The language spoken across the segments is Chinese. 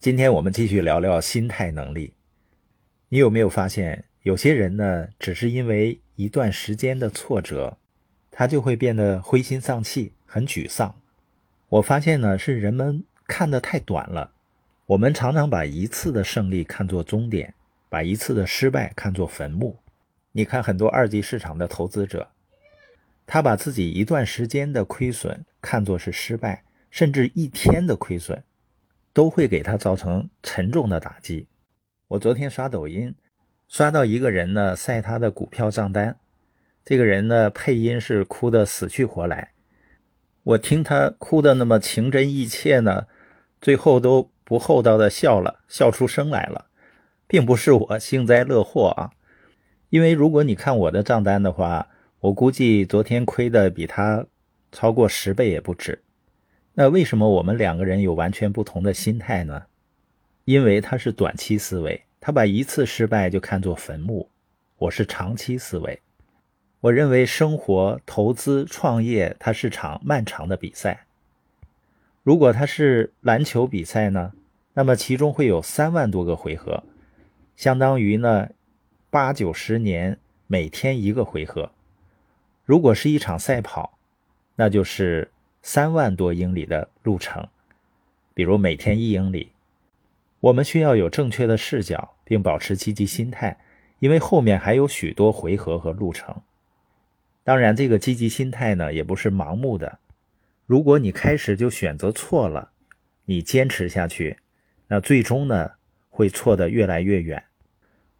今天我们继续聊聊心态能力。你有没有发现，有些人呢，只是因为一段时间的挫折，他就会变得灰心丧气、很沮丧。我发现呢，是人们看得太短了。我们常常把一次的胜利看作终点，把一次的失败看作坟墓。你看，很多二级市场的投资者，他把自己一段时间的亏损看作是失败，甚至一天的亏损。都会给他造成沉重的打击。我昨天刷抖音，刷到一个人呢晒他的股票账单，这个人呢配音是哭得死去活来，我听他哭得那么情真意切呢，最后都不厚道的笑了，笑出声来了，并不是我幸灾乐祸啊，因为如果你看我的账单的话，我估计昨天亏的比他超过十倍也不止。那为什么我们两个人有完全不同的心态呢？因为他是短期思维，他把一次失败就看作坟墓；我是长期思维，我认为生活、投资、创业它是场漫长的比赛。如果它是篮球比赛呢，那么其中会有三万多个回合，相当于呢八九十年每天一个回合。如果是一场赛跑，那就是。三万多英里的路程，比如每天一英里，我们需要有正确的视角，并保持积极心态，因为后面还有许多回合和路程。当然，这个积极心态呢，也不是盲目的。如果你开始就选择错了，你坚持下去，那最终呢，会错得越来越远。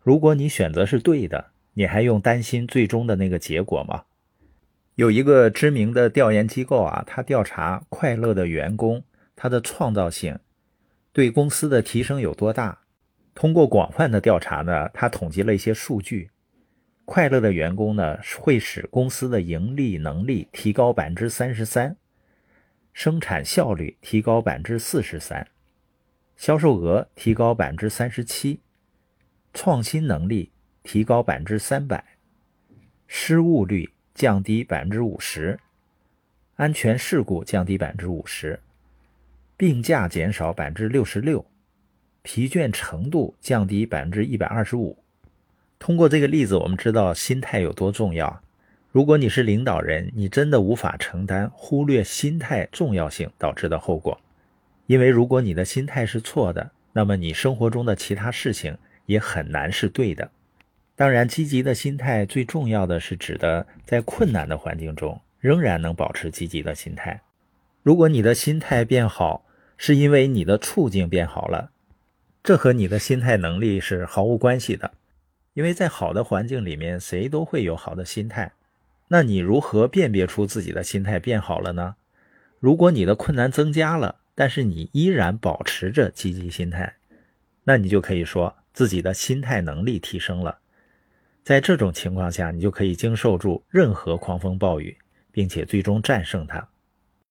如果你选择是对的，你还用担心最终的那个结果吗？有一个知名的调研机构啊，他调查快乐的员工他的创造性对公司的提升有多大。通过广泛的调查呢，他统计了一些数据。快乐的员工呢，会使公司的盈利能力提高百分之三十三，生产效率提高百分之四十三，销售额提高百分之三十七，创新能力提高百分之三百，失误率。降低百分之五十，安全事故降低百分之五十，病假减少百分之六十六，疲倦程度降低百分之一百二十五。通过这个例子，我们知道心态有多重要。如果你是领导人，你真的无法承担忽略心态重要性导致的后果，因为如果你的心态是错的，那么你生活中的其他事情也很难是对的。当然，积极的心态最重要的是指的在困难的环境中仍然能保持积极的心态。如果你的心态变好，是因为你的处境变好了，这和你的心态能力是毫无关系的。因为在好的环境里面，谁都会有好的心态。那你如何辨别出自己的心态变好了呢？如果你的困难增加了，但是你依然保持着积极心态，那你就可以说自己的心态能力提升了。在这种情况下，你就可以经受住任何狂风暴雨，并且最终战胜它。